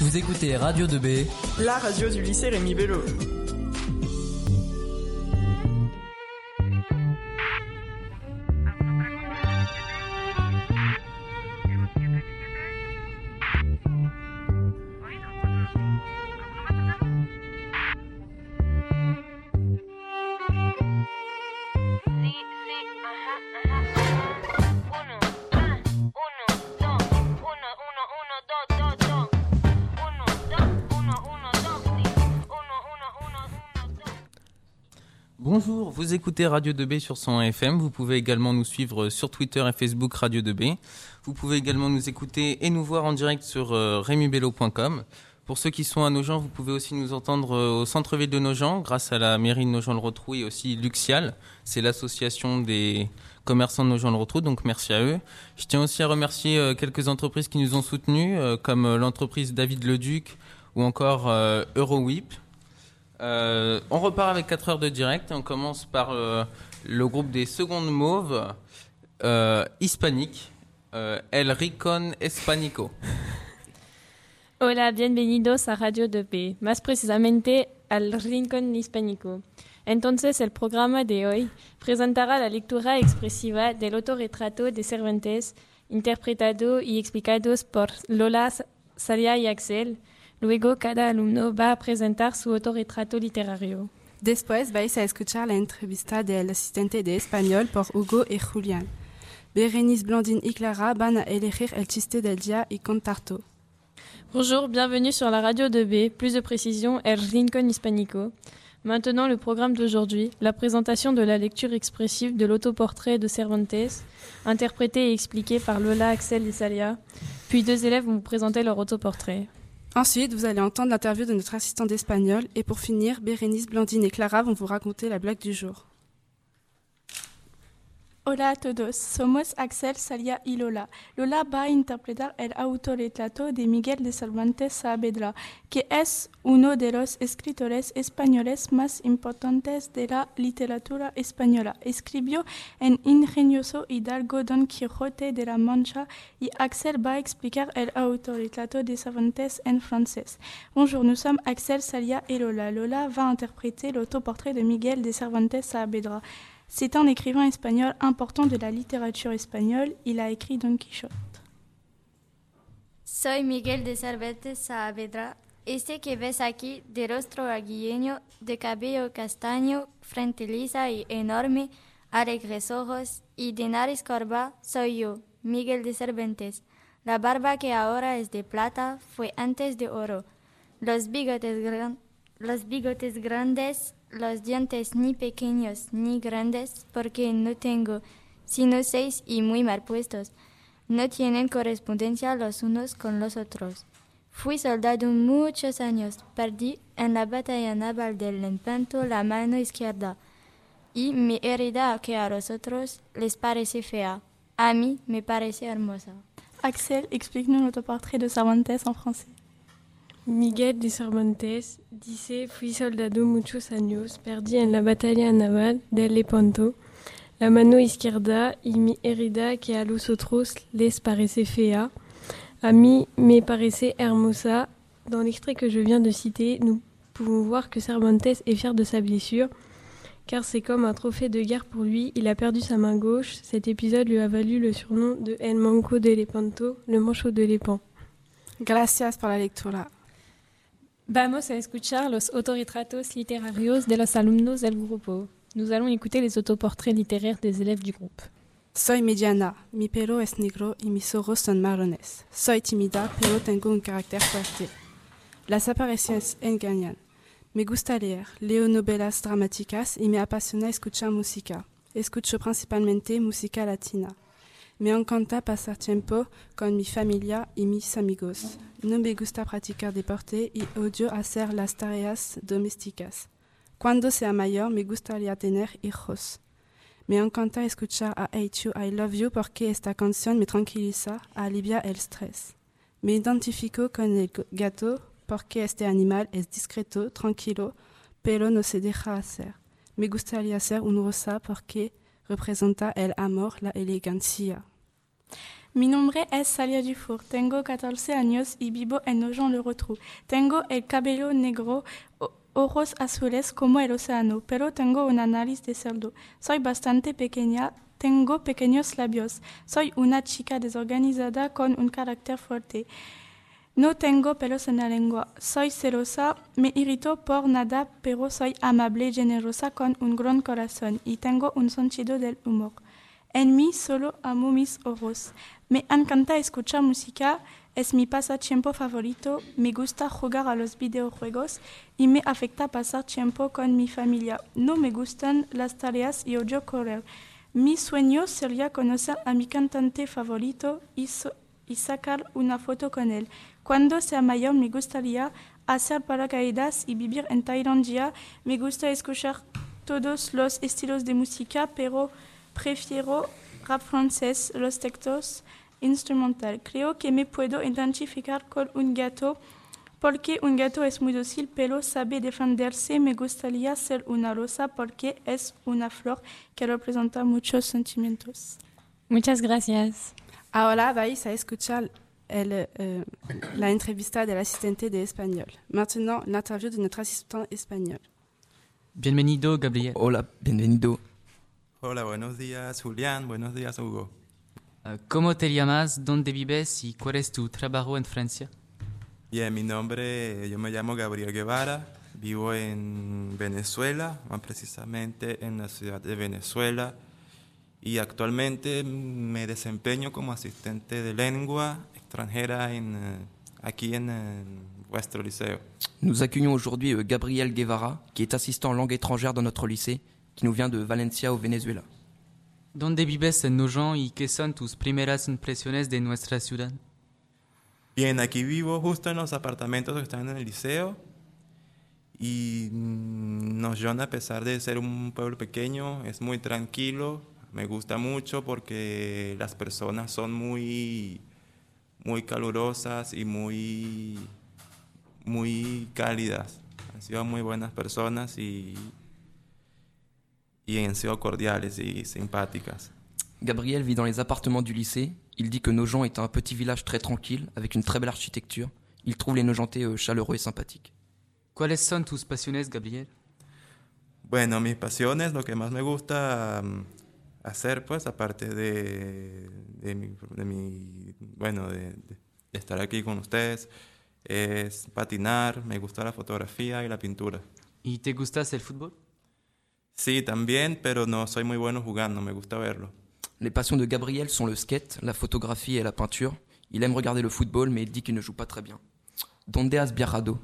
Vous écoutez Radio 2B, la radio du lycée Rémi Bello. Bonjour, vous écoutez Radio 2B sur son FM. Vous pouvez également nous suivre sur Twitter et Facebook Radio 2B. Vous pouvez également nous écouter et nous voir en direct sur euh, remibello.com. Pour ceux qui sont à Nogent, vous pouvez aussi nous entendre euh, au centre-ville de Nogent grâce à la mairie de Nogent-le-Rotrou et aussi Luxial. C'est l'association des commerçants de Nogent-le-Rotrou, donc merci à eux. Je tiens aussi à remercier euh, quelques entreprises qui nous ont soutenus, euh, comme l'entreprise David Leduc ou encore Eurowip. Euh, on repart avec 4 heures de direct on commence par euh, le groupe des secondes mauves euh, hispaniques, El Ricon Hispanico. Hola, bienvenidos a Radio 2B, más precisamente al Rincón Hispánico. Entonces, el programa de hoy presentará la lectura expresiva del autorretrato de Cervantes, interpretado y explicados por Lola, Salia y Axel. Luego, cada alumno va a presentar su autorretrato literario. Después vais a escuchar la entrevista del asistente de español por Hugo y Julián. Bérénice, Blandine y Clara van a elegir el chiste del día y contar todo. Bonjour, bienvenue sur la radio 2B. Plus de précision, El Rincón Hispánico. Maintenant, le programme d'aujourd'hui, la présentation de la lecture expressive de l'autoportrait de Cervantes, interprété et expliqué par Lola, Axel et Salia. Puis deux élèves vont vous présenter leur autoportrait. Ensuite, vous allez entendre l'interview de notre assistant d'espagnol et pour finir, Bérénice, Blandine et Clara vont vous raconter la blague du jour. Hola a todos, somos Axel, Salia y Lola. Lola va a interpretar el autorretrato de Miguel de Cervantes Saavedra, que es uno de los escritores españoles más importantes de la literatura española. Escribió en ingenioso hidalgo Don Quijote de la Mancha y Axel va a explicar el autorretrato de Cervantes en francés. Bonjour, nous sommes Axel, Salia et Lola. Lola va interpréter l'autoportrait de Miguel de Cervantes Saavedra. C'est un écrivain espagnol important de la littérature espagnole. Il a écrit Don Quichotte. Soy Miguel de Cervantes Saavedra. Este que ves aquí, de rostro aguileño, de cabello castaño, frente lisa y enorme, alegres ojos y de nariz corva, soy yo, Miguel de Cervantes. La barba que ahora es de plata fue antes de oro. Los bigotes, los bigotes grandes, los dientes ni pequeños ni grandes, porque no tengo, sino seis y muy mal puestos. No tienen correspondencia los unos con los otros. Fui soldado muchos años, perdí en la batalla naval del Lepanto la mano izquierda, y mi herida que a los otros les parece fea, a mí me parece hermosa. Axel, explique-nous l'autoportrait de Cervantes en français. Miguel de Cervantes dice, fui soldado muchos años, perdí en la batalla naval de Lepanto la mano izquierda y mi herida que a los otros les parece fea. A mí me parece hermosa. Dans l'extrait que je viens de citer, nous pouvons voir que Cervantes est fier de sa blessure, car c'est comme un trophée de guerre pour lui. Il a perdu sa main gauche. Cet épisode lui a valu le surnom de El Manco de Lepanto, le manchot de Lepan. Gracias por la lectura. Vamos a escuchar los autorretratos literarios de los alumnos del grupo. Nous allons écouter les autoportraits littéraires des élèves du groupe. Soy mediana, mi pelo es negro y mis ojos son marrones. Soy tímida, pero tengo un carácter fuerte. Las apariciones engañan. Me gusta leer, leo novelas dramáticas y me apasiona escuchar música. Escucho principalmente música latina. Me encanta pasar tiempo con mi familia y mis amigos. No me gusta practicar deporte y odio hacer las tareas domésticas. Cuando sea mayor me gustaría tener hijos. Me encanta escuchar a Hate You, I Love You porque esta canción me tranquiliza, alivia el stress. Me identifico con el gato porque este animal es discreto, tranquilo, pero no se deja hacer. Me gustaría ser un rosa porque representa el amor, la elegancia. Mi nombre es Salia Dufour. Tengo 14 años y vivo en Nogent-le-Rotrou. Tengo el cabello negro, ojos azules como el océano, pero tengo una nariz de cerdo. Soy bastante pequeña, tengo pequeños labios. Soy una chica desorganizada con un carácter fuerte. No tengo pelos en la lengua. Soy celosa, me irrito por nada, pero soy amable y generosa con un gran corazón y tengo un sentido del humor. En mí solo amo mis ojos. Me encanta escuchar música, es mi pasatiempo favorito, me gusta jugar a los videojuegos y me afecta pasar tiempo con mi familia. No me gustan las tareas y odio correr. Mi sueño sería conocer a mi cantante favorito y, y sacar una foto con él. Cuando sea mayor me gustaría hacer paracaídas y vivir en Tailandia. Me gusta escuchar todos los estilos de música, pero prefiero rap francés, los textos instrumental. Creo que me puedo identificar con un gato porque un gato es muy dócil, pero sabe defenderse. Me gustaría ser una rosa porque es una flor que representa muchos sentimientos. Muchas gracias. Ahora vais a escuchar el, eh, la entrevista del asistente de español. Maintenant, l'interview de notre assistant espagnol. Bienvenido, Gabriel. Hola, bienvenido. Hola, buenos días, Julián. Buenos días, Hugo. Uh, ¿Cómo te llamas? ¿Dónde vives? ¿Y cuál es tu trabajo en Francia? Bien, mi nombre, yo me llamo Gabriel Guevara. Vivo en Venezuela, más precisamente en la ciudad de Venezuela. Y actualmente me desempeño como asistente de lengua extranjera en, aquí en, en vuestro liceo. Nous accueillons aujourd'hui euh, Gabriel Guevara, qui est assistant en langue étrangère dans notre lycée, qui nous vient de Valencia au Venezuela. ¿Dónde vives en Nogent y qué son tus primeras impresiones de nuestra ciudad? Bien, aquí vivo justo en los apartamentos que están en el liceo. Y Nogent, a pesar de ser un pueblo pequeño, es muy tranquilo. Me gusta mucho porque las personas son muy, muy calurosas y muy, muy cálidas. Han sido muy buenas personas y, y han sido cordiales y simpáticas. Gabriel vit dans les appartements du lycée. Il dit que Nogent est un petit village très tranquille, avec une très belle architecture. Il trouve les Nogentais euh, chaleureux et sympathiques. ¿Cuáles son tus pasiones, Gabriel? Bueno, mis pasiones, lo que más me gusta um, hacer, pues, aparte de, de, mi, de mi, bueno, de, de, estar aquí con ustedes, es patinar, me gusta la fotografía y la pintura. ¿Y te gusta el fútbol? Sí, también, pero no soy muy bueno jugando, me gusta verlo. Les passions de Gabriel sont le skate, la photographie et la peinture. Il aime regarder le football, mais il dit qu'il ne joue pas très bien. ¿Dónde has viajado?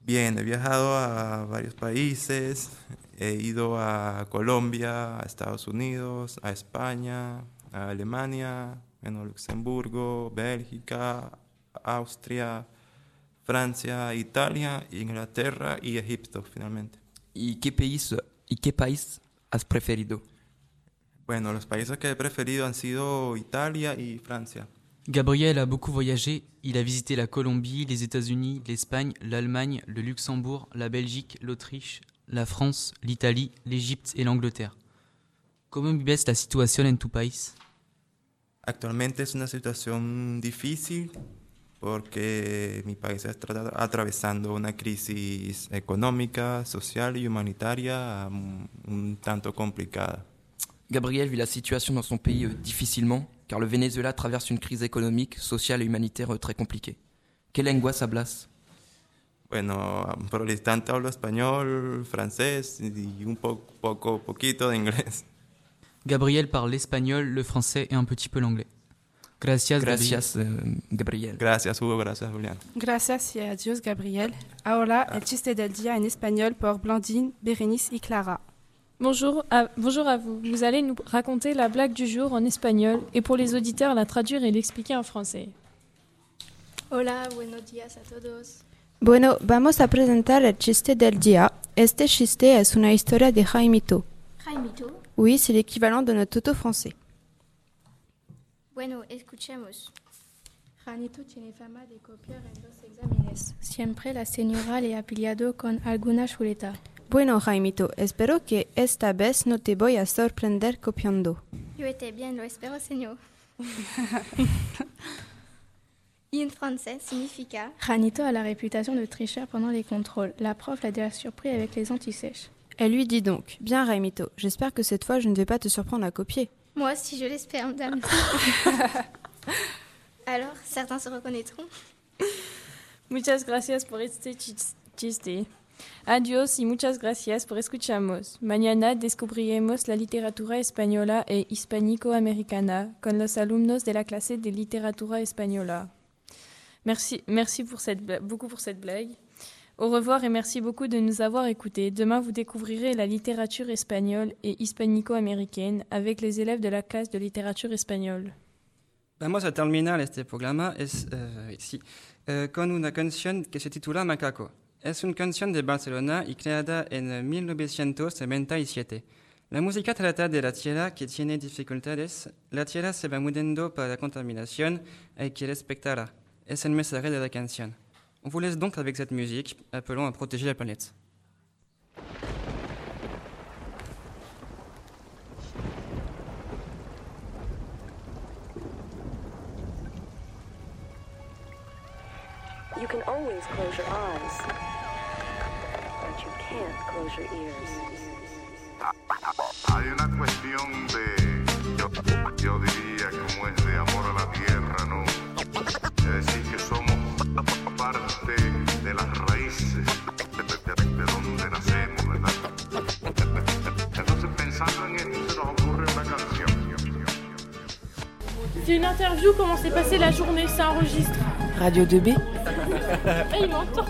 Bien, he viajado a varios países. He ido a Colombia, a Estados Unidos, a España, a Alemania, bueno, Luxemburgo, Bélgica, Austria, Francia, Italia, Inglaterra y Egipto, finalmente. ¿Y qué país, y qué país has preferido? Bueno, los países que he preferido han sido Italia y Francia. Gabriel a beaucoup voyagé. Il a visité la Colombie, les États-Unis, l'Espagne, l'Allemagne, le Luxembourg, la Belgique, l'Autriche, la France, l'Italie, l'Égypte et l'Angleterre. ¿Cómo vives la situación en tu país? Actualmente es una situación difícil porque mi país está atravesando una crisis económica, social y humanitaria um, un tanto complicada. Gabriel vit la situation dans son pays euh, difficilement, car le Venezuela traverse une crise économique, sociale et humanitaire euh, très compliquée. ¿Qué lengua hablas? Bueno, por el instante hablo español, francés y un po poco, poquito de inglés. Gabriel parle l'espagnol, le français et un petit peu l'anglais. Gracias, Gracias Gabriel. Uh, Gabriel. Gracias, Hugo. Gracias, Julián. Gracias y adiós, Gabriel. Ahora, el chiste del día en español por Blandine, Bérénice y Clara. Bonjour à, bonjour à vous. Vous allez nous raconter la blague du jour en espagnol et pour les auditeurs, la traduire et l'expliquer en français. Hola, buenos días a todos. Bueno, vamos a presentar el chiste del día. Este chiste es una historia de Jaimito. Jaimito. Oui, c'est l'équivalent de notre toto français. Bueno, escuchemos. Juanito tiene fama de copiar en los exámenes. Siempre la señora le ha pillado con alguna chuleta. Bueno, Jaimito, espero que esta vez no te voy a sorprender copiando. Yo esté bien, lo espero, señor. Y en français significa Janito a la réputation de tricheur pendant les contrôles. La prof l'a déjà surpris avec les antisèches. Elle lui dit donc Bien, Raimito, j'espère que cette fois je ne vais pas te surprendre à copier. Moi aussi, je l'espère, madame. Alors, certains se reconnaîtront. Muchas gracias por este chis- chiste. Adiós y muchas gracias por escucharnos. Mañana descubriremos la literatura española e hispánico-americana con los alumnos de la clase de literatura española. Merci, merci pour cette, beaucoup pour cette blague. Au revoir et merci beaucoup de nous avoir écoutés. Demain, vous découvrirez la littérature espagnole et hispánico-américaine avec les élèves de la classe de littérature espagnole. Vamos a terminar este programa es, eh, sí, eh, con una canción que se titula Macaco. Es una canción de Barcelona y creada en 1997. La música trata de la tierra que tiene dificultades. La tierra se va mudando para la contaminación y que respectará. Es el mensaje de la canción. On vous laisse donc avec cette musique, appelant à protéger la planète. You can always close your eyes, but you can't close your ears. Hay una cuestión de, yo, yo diría como es de amor a la tierra, une interview, comment s'est passée la journée, ça enregistre. Radio 2B Ah, il m'entend.